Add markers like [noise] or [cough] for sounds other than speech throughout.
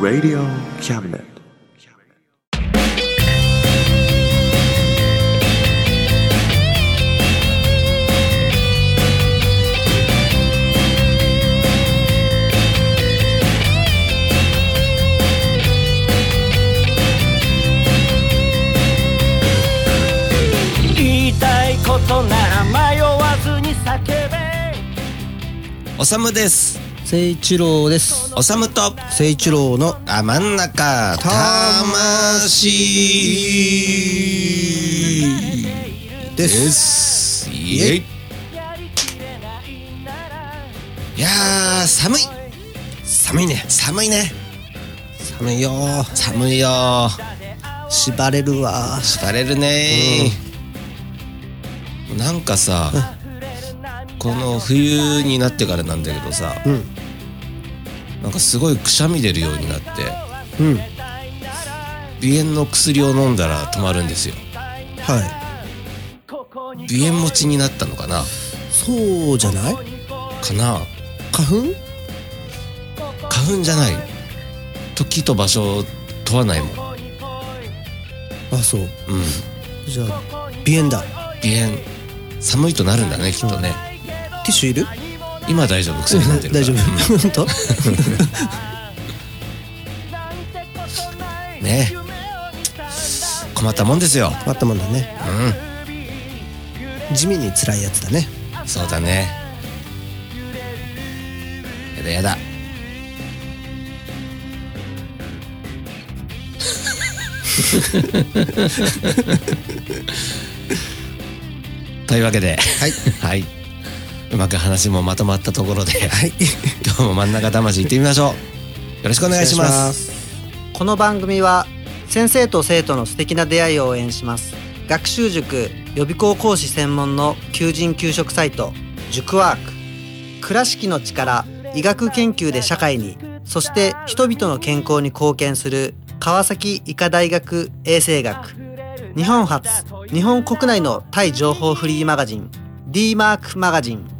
Radio Cabinet. おさむです。聖一郎です。おさむと。聖一郎のあ真ん中。魂。です。イエイ。いやー寒い。寒いね。寒いね。寒いよ寒いよ縛れるわ疲れるねなんかさこの冬になってからなんだけどさ、うん。なんかすごいくしゃみ出るようになってうん。鼻炎の薬を飲んだら止まるんですよ。は鼻炎持ちになったのかな？いそうじゃない？かな？花粉？花粉じゃない。時と場所問わないもん。あそう。うん。じゃあ鼻炎だ。鼻炎。寒いとなるんだねきっとね、ティッシュいる？今大丈夫薬飲んでるから。大丈夫。本当？う [laughs] んね困ったもんですよ。困ったもんだね。地味に辛いやつだね。うんそうだね。やだやだ。[laughs] [laughs] というわけで。はい。はい。うまく話もまとまったところで、はい。[laughs] 今日も真ん中魂行ってみましょう。よろしくお願いします。この番組は先生と生徒の素敵な出会いを応援します。学習塾予備校講師専門の求人・給食サイト塾ワーク。倉敷の力医学研究で社会にそして人々の健康に貢献する川崎医科大学衛生学。日本初日本国内のタイ情報フリーマガジン d マークマガジン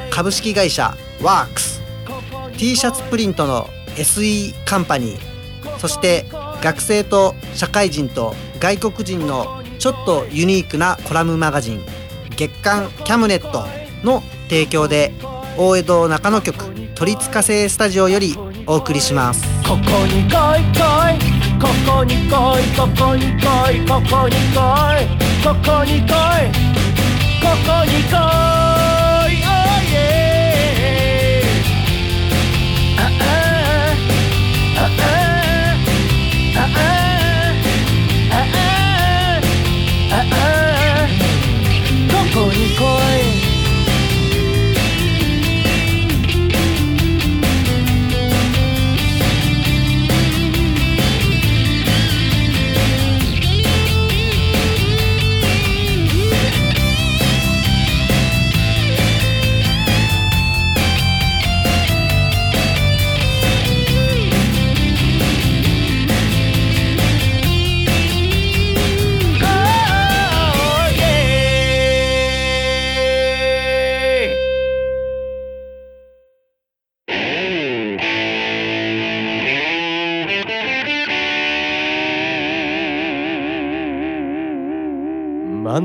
株式会社ワークス。T シャツプリントの SE カンパニー。そして学生と社会人と外国人のちょっとユニークなコラムマガジン月刊キャムネットの提供で大江戸中野局鳥塚製スタジオよりお送りします。ここに来い来いここに来いここに来いここに来いここに来いここに来い。ここに来い。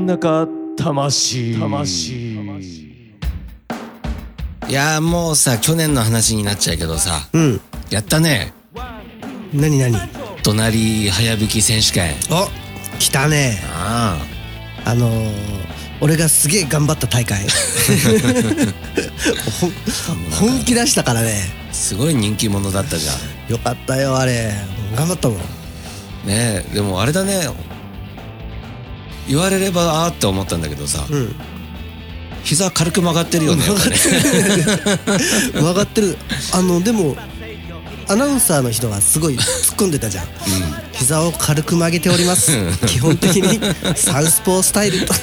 中魂。魂。いやーもうさ、去年の話になっちゃうけどさ、うん。やったね。何何？隣早引き選手権。お来たね。ああ。のー、俺がすげえ頑張った大会。[laughs] 本気出したからね。あ、すごい人気者だったじゃん。よかったよあれ。頑張ったもん。ねえでもあれだね言われればあーって思ったんだけどさ、うん膝軽く曲がってるよねね。[laughs] 曲がってる。あのでもアナウンサーの人がすごい突っ込んでたじゃん、膝を軽く曲げております。基本的にサウスポースタイル。と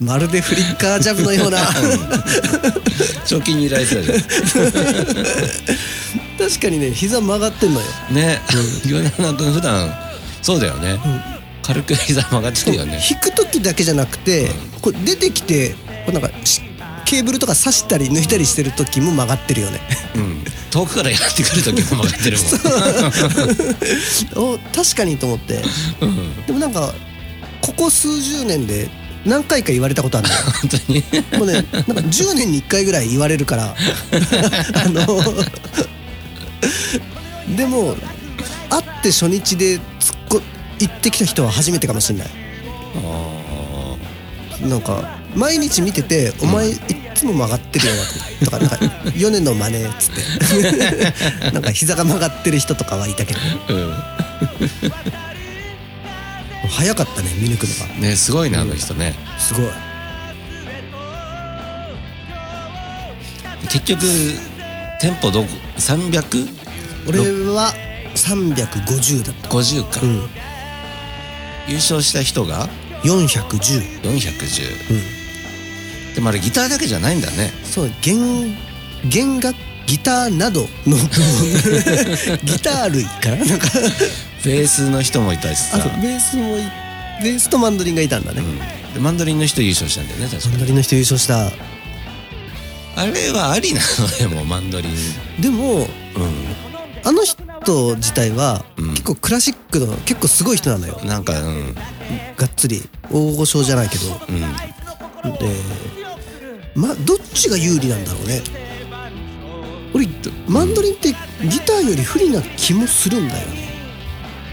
[laughs] まるでフリッカージャブのような。賞金に依頼するじゃ確かにね膝曲がってんのよ。ん。ね岩永君普段そうだよね、軽く膝曲がってるよね。引く時だけじゃなくてこれ出てきてこうなんかしケーブルとか刺したり抜いたりしてる時も曲がってるよね。うん。遠くからやってくる時も曲がってるもん。[laughs] お確かにと思って。でもなんかここ数十年で何回か言われたことあるのよ。[laughs] 本当に。もうねなんか10年に1回ぐらい言われるから。[laughs] あのでも会って初日で行ってきた人は初めてかもしれない。なんか毎日見てて「お前いっつも曲がってるよな」とか「なんか米の真似」っつって。[laughs] なんか膝が曲がってる人とかはいたけど。うん。早かったね見抜くのが。ねすごいねあの人ね。すごい。結局店舗どこ？350俺は350だった。か、うん優勝した人が410 410、でもあれギターだけじゃないんだね。そう弦弦楽ギターなどの。[laughs] ギター類かななんか。ベースの人もいたしさ。あとベースもいベースとマンドリンがいたんだね、うん。でマンドリンの人優勝したんだよね確か。マンドリンの人優勝した。あれはありなのでもマンドリン。でもうあの人自体はうん。結構クラシックの結構すごい人なのよ。んなんかうん。がっつり。大御所じゃないけど。うん。でまどっちが有利なんだろうね。俺マンドリンってギターより不利な気もするんだよね。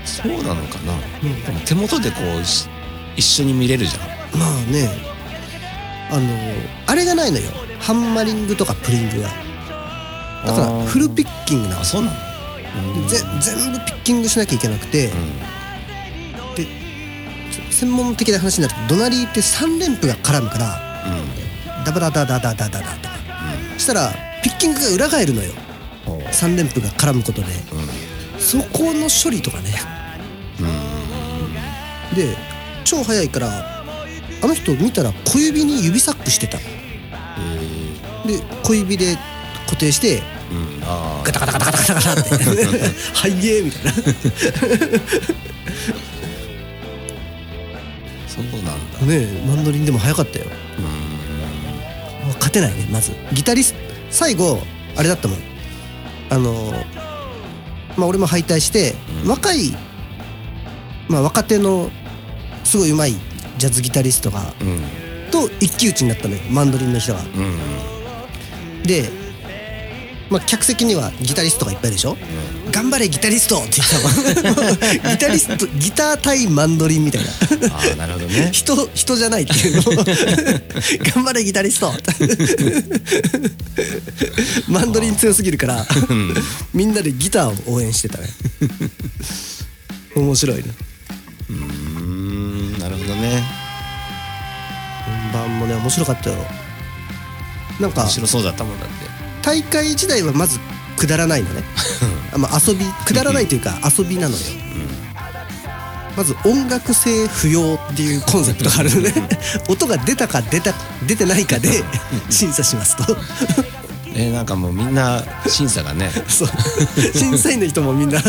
そうなのかな、でも手元でこうし一緒に見れるじゃん。まあね。あのあれがないのよ。ハンマリングとかプリングが。だからフルピッキングなの。あそうなのぜ全部ピッキングしなきゃいけなくて、で専門的な話になるとドナリーって3連符が絡むからダバダダダダダダダとか、そしたらピッキングが裏返るのよ。うんう。ん3連符が絡むことで、そこの処理とかね、で超早いからあの人見たら小指に指サックしてた。で小指で固定してガタガタガタガタガタガタって「はいえ」みたいな。そうなんだ。ねえマンドリンでも早かったよ。勝てないねまず。ギタリスト最後あれだったもん。あのまあ俺も敗退して、若いまあ若手のすごい上手いジャズギタリストがうん。と一騎打ちになったのよマンドリンの人が。うん。でまあ客席にはギタリストがいっぱいでしょ、頑張れギタリストって言ったのギタリストギター対マンドリンみたいな。ああなるほどね。人人じゃないっていう。のを頑張れギタリスト。マンドリン強すぎるからみんなでギターを応援してたね。面白いね。うーんなるほどね。本番もね面白かったよ。なんか面白そうだったもんだって大会時代はまずくだらないのね。あ、[laughs] まあ、遊びくだらないというか遊びなのよ、まず音楽性不要っていうコンセプトがあるのね。音が出たか出た出てないかで審査しますと。えなんかもうみんな審査がね。[laughs] そう。審査員の人もみんな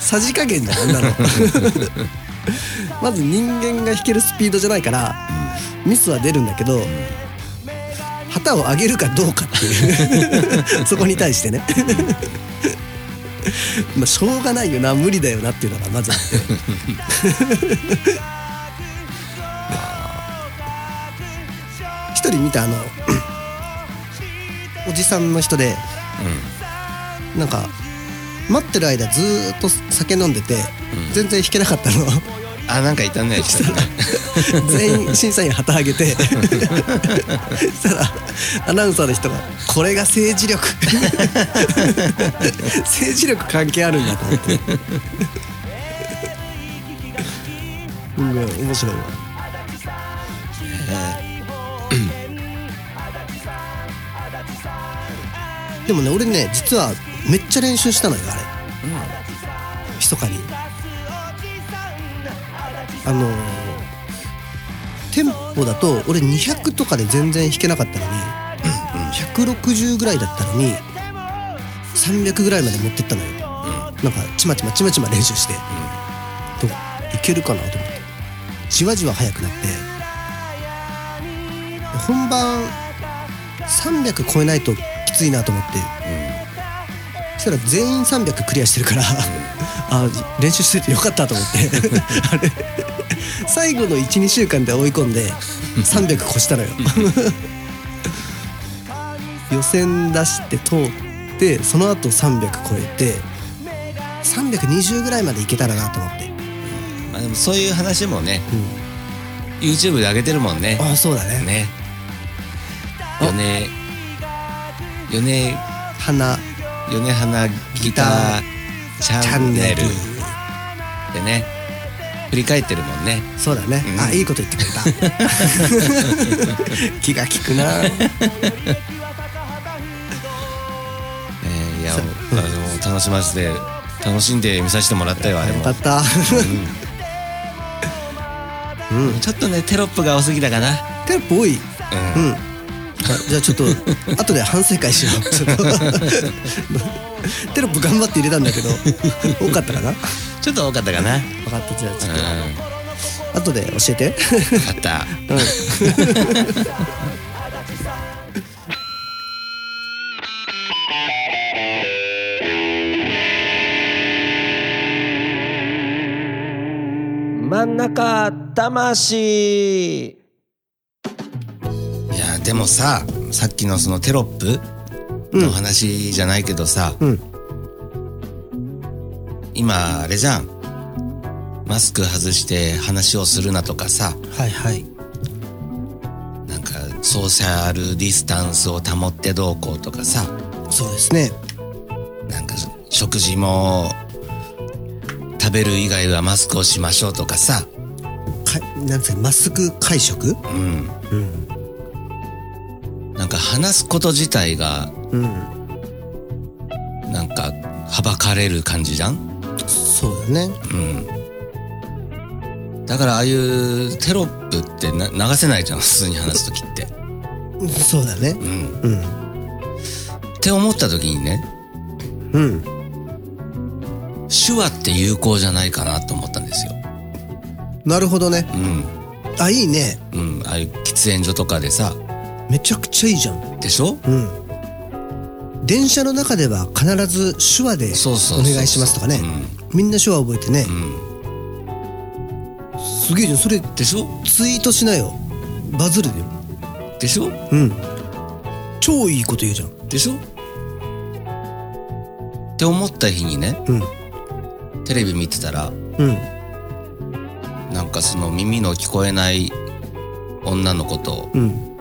さじ加減だよあんなの [laughs] まず人間が弾けるスピードじゃないから、ミスは出るんだけど、旗を上げるかどうかっていう。[laughs] そこに対してね。[laughs] まあしょうがないよな。無理だよなっていうのがまずあって。[laughs] 一人見たあの [coughs] おじさんの人でなんか待ってる間ずーっと酒飲んでて、全然弾けなかったの。あなんかいたね [laughs] 全員審査員旗揚げて。[laughs] そしたらアナウンサーの人が「これが政治力。[laughs] 政治力関係あるんだ」と思って。うん、面白いわ。でもね俺ね実はめっちゃ練習したのよあれ、うん、密かに。あのーテンポだと俺200とかで全然弾けなかったのに160ぐらいだったのに300ぐらいまで持ってったのよ、なんかちまちまちまちま練習して、いけるかなと思って。じわじわ速くなって。本番300超えないときついなと思って、そしたら全員300クリアしてるから、あ練習しててよかったと思って。あれ？最後の12週間で追い込んで300越したのよ。予選出して通ってその後300超えて320ぐらいまでいけたらなと思って。まあでもそういう話もね、YouTube で上げてるもんね。ああそうだね。ね。米米花。米花ギターチチャンネル。でね振り返ってるもんね。そうだね、うん。あいいこと言ってくれた。[laughs] 気が利くな。[laughs] えーいやもう。あの楽しませて楽しんで見させてもらったよあれも。よかった。うん。ちょっとねテロップが多すぎたかな。テロップ多い。うん、じゃあちょっと [laughs] 後で反省会しよう。ちょっと。テロップ頑張って入れたんだけど多かったかなちょっと多かったかな。分かったじゃあちょっうん。と後で教えて。分かった。[laughs] 真ん中魂。いやでもささっきのそのテロップの話じゃないけどさ、うん今あれじゃん。マスク外して話をするなとかさ。はいはい。なんかソーシャルディスタンスを保ってどうこうとかさ。そうですね。なんか食事も食べる以外はマスクをしましょうとかさ。かなんですか？マスク会食？うん。うん。なんか話すこと自体がうん。なんかはばかれる感じじゃん？そうだね。うん。だからああいうテロップってな流せないじゃん普通に話す時って。そうだね。うん。うん。って思った時にねうん。手話って有効じゃないかなと思ったんですよ。なるほどね。うん。あいいね。うん。ああいう喫煙所とかでさ。めちゃくちゃいいじゃん。でしょ？うん。電車の中では必ず手話でお願いしますとかねみんな手話覚えてね。うん、すげえじゃん。それでしょ？ツイートしなよ。バズるよ。でしょ？うん。超いいこと言うじゃん。でしょ？って思った日にねうん。テレビ見てたらうん。なんかその耳の聞こえない女の子とうん。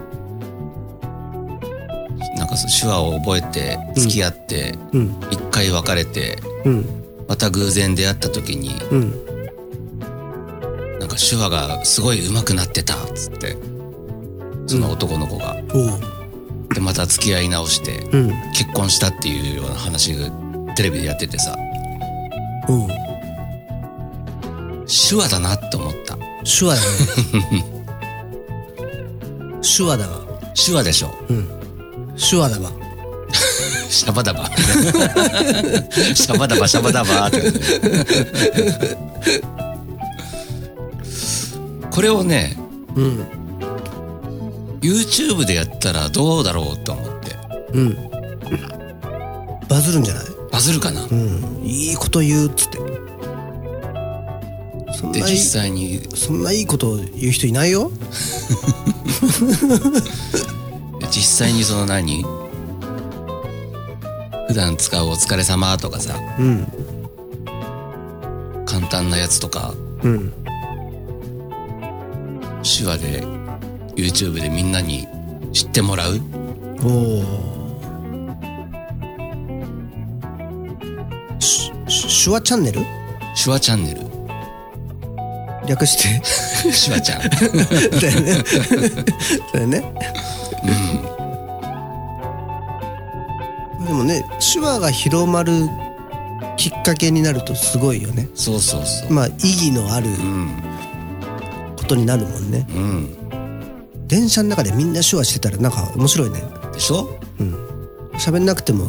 なんかその手話を覚えて付き合ってうん。一回別れてうんまた偶然出会った時にうん。なんか手話がすごい上手くなってたっつってその男の子が、おう。でまた付き合い直してうん。結婚したっていうような話がテレビでやっててさ。おう。手話だなって思った。手話だね。[laughs] 手話だわ。手話でしょ。うん。手話だわ [laughs] シャバダバ。シャバダバシャバダバ。ってこれをねうん。YouTube でやったらどうだろうと思って。うん。バズるんじゃない？バズるかな？うん。いいこと言うっつって。で実際に。そんないいこと言う人いないよ。[laughs] 実際にその何？普段使うお疲れ様とかさうん。簡単なやつとかうん。手話で YouTube でみんなに知ってもらう。手話チャンネル？手話チャンネル。略して。[laughs] 手話ちゃん。[laughs] だよね。だよねでもね手話が広まるきっかけになるとすごいよね。そうそうそう。まあ意義のあるうん。ことになるもんね。うん。電車の中でみんな手話してたらなんか面白いね。でしょ？喋んなくても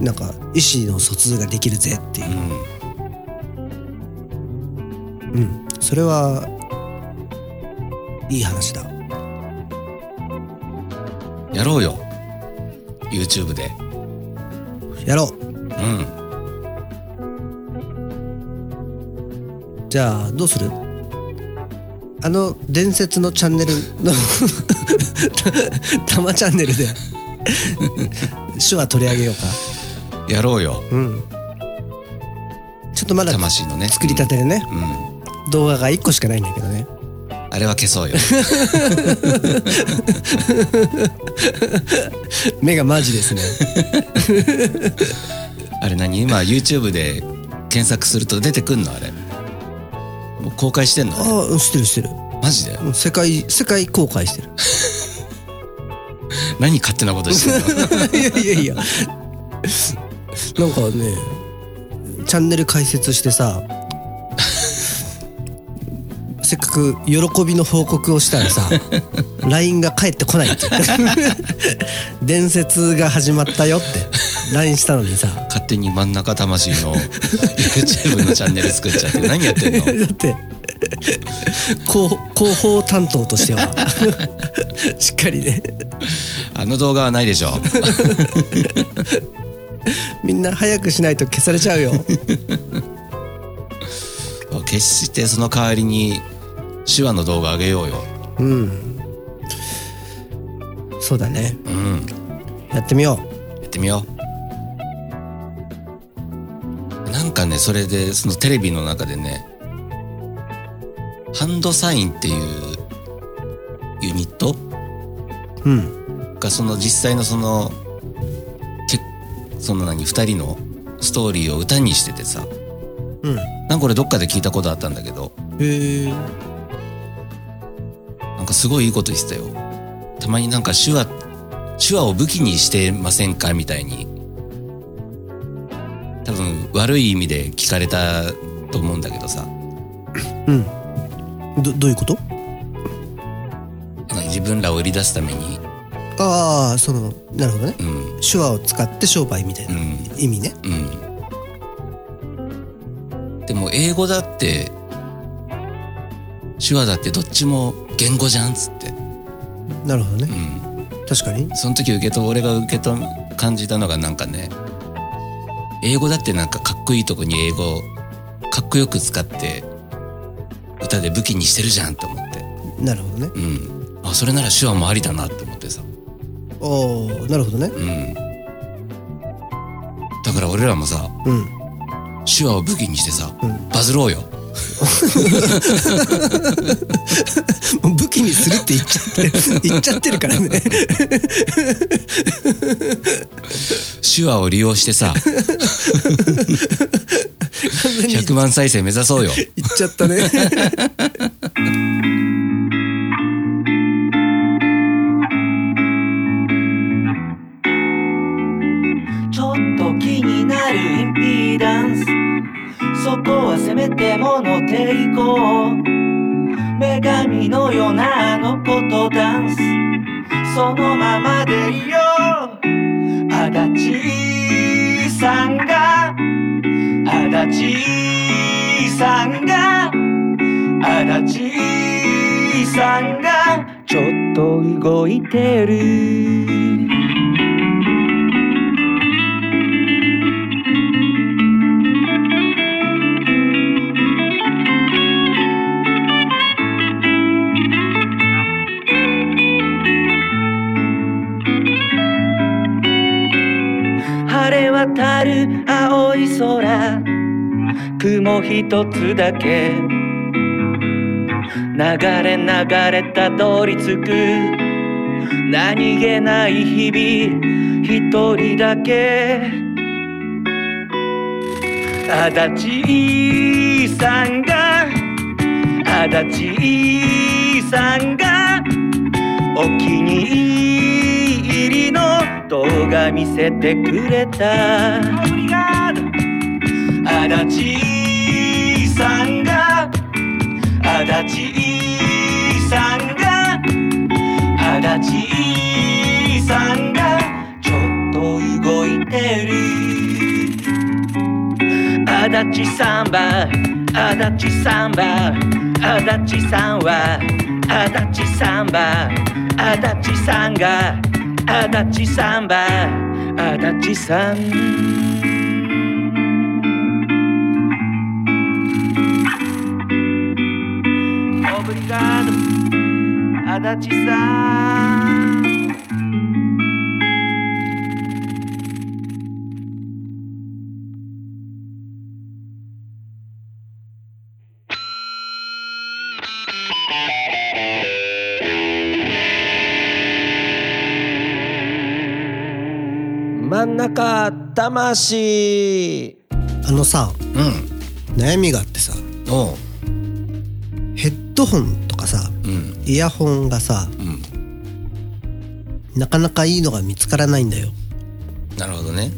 なんか意思の疎通ができるぜっていう。うん。うん。それはいい話だ。やろうよ。YouTube でやろう。うん。じゃあどうする？あの伝説のチャンネルの [laughs] たまチャンネルで [laughs] 手話取り上げようか。やろうよ。うん。ちょっとまだ魂のね。作りたてでね、うん。動画が1個しかないんだけどねあれは消そうよ。[laughs] 目がマジですね。[laughs] あれ何？今 YouTube で検索すると出てくんの？あれ。もう公開してんの？あれああ知ってる知ってる。マジで？世界世界公開してる。[laughs] 何勝手なことしてんの？いやいやいや。なんかねチャンネル開設してさく喜びの報告をしたらさ [laughs] LINE が返ってこないって [laughs] 伝説が始まったよって LINE したのにさ。勝手に真ん中魂の YouTube のチャンネル作っちゃって何やってんの？[laughs] だって広広報担当としてはしっかりね。あの動画はないでしょ。みんな早くしないと消されちゃうよ。決してその代わりに手話の動画上げようよ。うん。そうだね。うん。やってみよやってみよう。なんかねそれでそのテレビの中でねハンドサインっていうユニットううん。がその実際のそのけその何2人のストーリーを歌にしててさ。うん。なんかこれどっかで聞いたことあったんだけど。へえなんかすごいいいこと言ってたよ。たまになんか手話手話を武器にしてませんか？みたいに。多分悪い意味で聞かれたと思うんだけどさ。うん。どどういうこと？自分らを売り出すために。ああそのなるほどね。うん。手話を使って商売みたいなうん。意味ね。うん。でも英語だって手話だってどっちも言語じゃんっつって。なるほどね。うん。確かに。その時受けと俺が受けと感じたのがなんかね英語だってなんかかっこいいとこに英語かっこよく使って歌で武器にしてるじゃんって思って。なるほどね。うん。あそれなら手話もありだなって思ってさ。おおなるほどね。うん。だから俺らもさうん。手話を武器にしてさ、うん。バズろうよ [laughs] 武器にするって言っちゃって [laughs] 言っちゃってるからね。手話を利用してさ [laughs] 100万再生目指そうよ。言っちゃったねこはせめてもの抵抗女神のようなあの子とダンス。そのままでいよ。う足立さんが。足立さんが。足立さんが。ちょっと動いてる。一つだけ。流れ流れたどり着く。何気ない日々。一人だけ。足立さんが。足立さんが。お気に入りの動画見せてくれた。足立足立さんが足立さんがちょっと動いてる。足立さんは足立さんは。足立さんは足立さんは足立さんが足立さんは足立さん。Obrigado 足立さん。真ん中魂。あのさうん。悩みがあってさ。おう。ヘッドホンとかさうん。イヤホンがさうん。なかなかいいのが見つからないんだよ。なるほどね。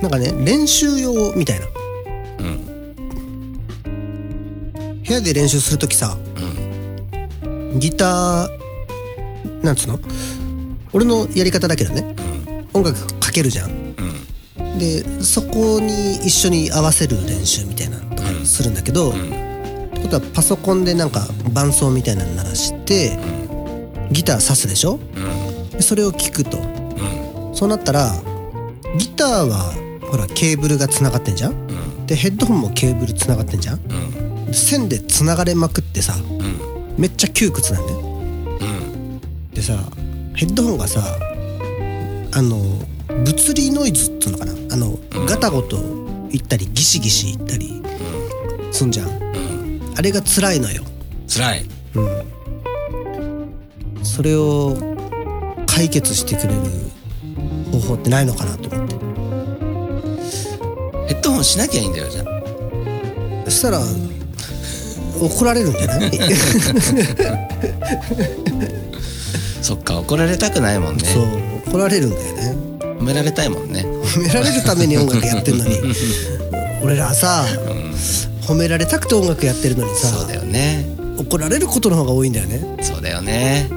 なんかね練習用みたいな。うん。部屋で練習する時さうん。ギターなんつうの？俺のやり方だけどね。音楽かけるじゃん。うん。でそこに一緒に合わせる練習みたいなのとかするんだけど、ってことはパソコンでなんか伴奏みたいなの鳴らして、ギター挿すでしょ？でそれを聞くと、そうなったらギターはほらケーブルがつながってんじゃん、でヘッドホンもケーブルつながってんじゃん、で線でつながれまくってさ、めっちゃ窮屈なんだよ、でさヘッドホンがさあの物理ノイズっていうのかな？あの、ガタゴトいったりギシギシいったりすんじゃん、あれが辛いのよ。辛い。それを解決してくれる方法ってないのかなと思って。ヘッドホンしなきゃいいんだよじゃあ。そしたら怒られるんじゃない？[laughs] そっか怒られたくないもんね。そう怒られるんだよね。褒められたいもんね。褒められるために音楽やってんのに。[laughs] 俺らさ、褒められたくて音楽やってるのにさそうだよね。怒られることの方が多いんだよね。そうだよね。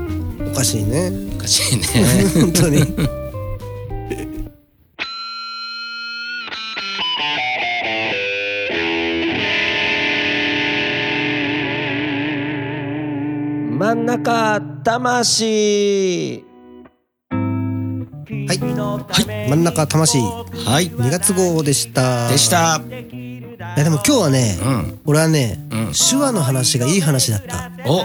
おかしいね。おかしいね。[laughs] 本当に。真ん中魂。はい、はい、真ん中魂。はい。2月号でした。でしたいやでも今日はね、うん俺はね、うん手話の話がいい話だった。お。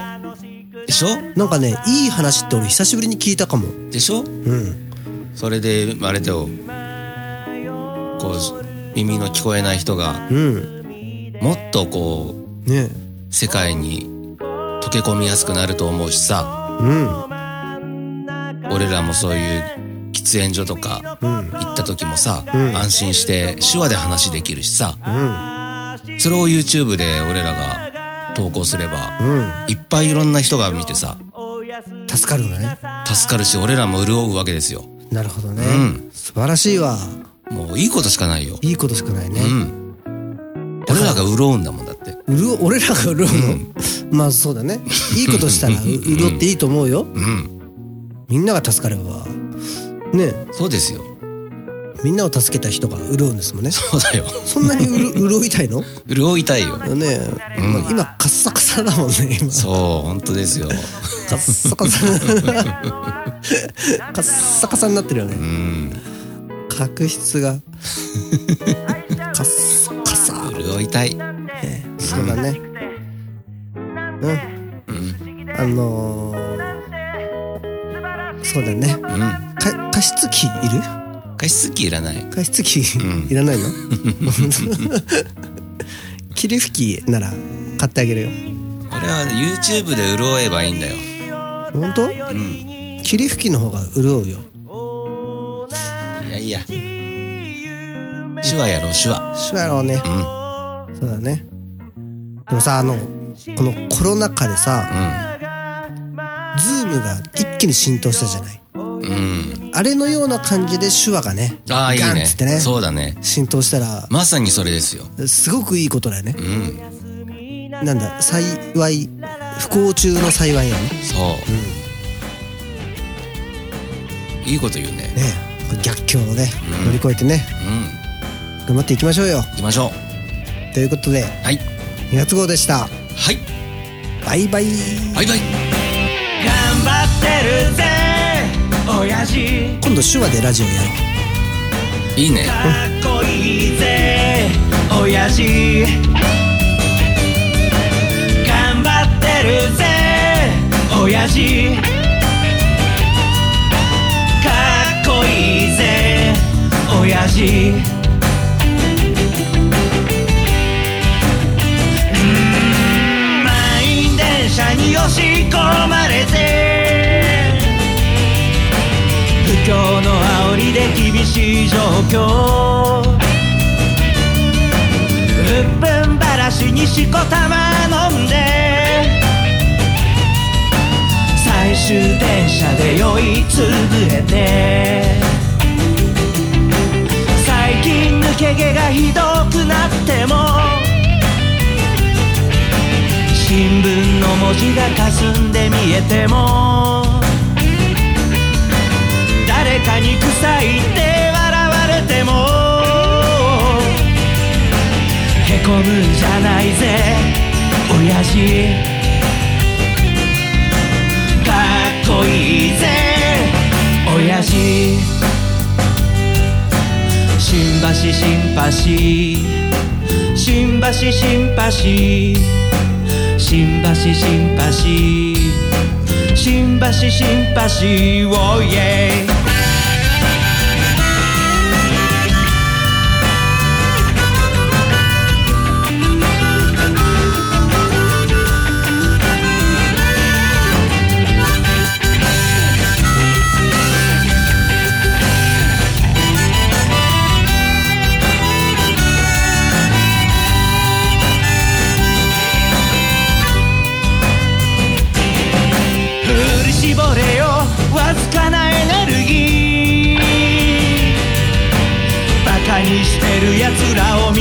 でしょ？なんかねいい話って俺久しぶりに聞いたかも。でしょ？うん。それであれだよ。こう耳の聞こえない人がうん。もっとこうね。世界に溶け込みやすくなると思うしさ。うん。俺らもそういう喫煙所とかうん行った時もさ、うん。安心して手話で話できるしさ。うん。それを YouTube で俺らが投稿すればうん。いっぱいいろんな人が見てさ助かるんだね。助かるし俺らも潤うわけですよ。なるほどね、うん。素晴らしいわ。もういいことしかないよ。いいことしかないね、うん。俺らが潤うんだもんだって。うる俺らが潤うの、まあそうだね。いいことしたらう潤っていいと思うよ。うん。みんなが助かればね。そうですよ。みんなを助けた人が潤うんですもんね。そうだよ。そんなにうる潤いたいの？[laughs] 潤いたいよ。ね。え、まあ今カッサカサだもんね今。そう本当ですよ。カッサカサ。[laughs] カッサカサになってるよね。うん。角質が。[laughs] カッサカサ。潤いたい。そうだね。うん。うん。あのー、そうだね。うん。か加湿器いる？加湿器いらない。加湿器、んいらないの？[laughs] 霧吹きなら買ってあげるよ。俺は YouTube で潤えばいいんだよ。本当？うん。霧吹きの方が潤うよ。いやいや。手話やろう手話。手話やろうね。うん。そうだね。でもさあのこのコロナ禍でさズームが一気に浸透したじゃない。うん。うんあれのような感じで手話がねああいいね。ガンっつってねそうだね。浸透したらまさにそれですよ。すごくいいことだよね。うん。なんだ幸い不幸中の幸いやね。そう、いいこと言うね。ね逆境をね、うん。乗り越えてね。うん。頑張っていきましょうよ。行きましょう。ということではい。2月号でした。はい。バイバイ。バイバイってるぜ。親父。今度手話でラジオやろう。いいね。かっこいいぜ。親父。頑張ってるぜ。親父。かっこいいぜ。親父の煽りで厳しい状況。うっぷんばらしにしこたま飲んで。最終電車で酔いつぶれて。最近抜け毛がひどくなっても。新聞の文字が霞んで見えても。さいって笑われても。へこむんじゃないぜ親父。かっこいいぜ親父。新橋シンパシー新橋シンパシー新橋シンパシー新橋シンパシーおいえい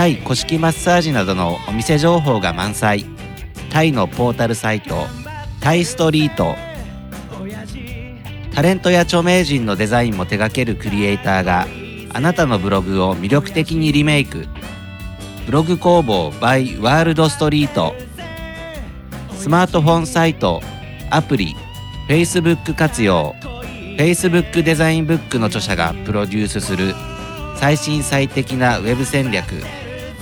タイ古式マッサージなどのお店情報が満載。タイのポータルサイトタイストリート。タレントや著名人のデザインも手掛けるクリエイターがあなたのブログを魅力的にリメイク。ブログ工房 by ワールドストリート。スマートフォンサイトアプリ Facebook 活用。Facebook デザインブックの著者がプロデュースする最新最適なウェブ戦略。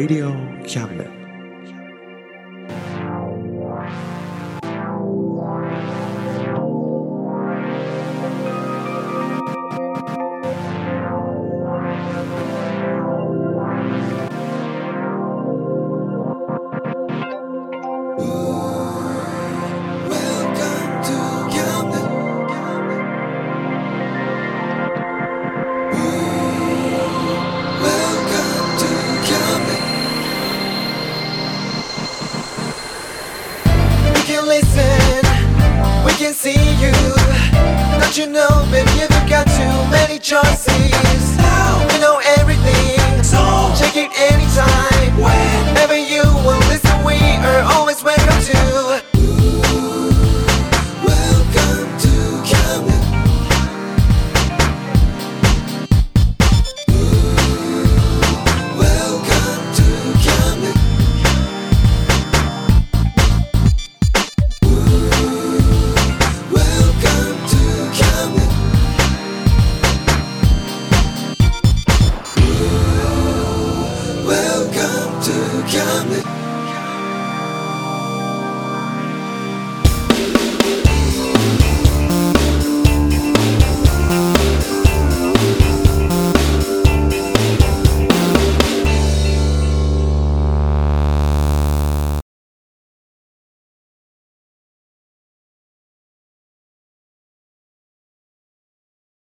Radio Cabinet.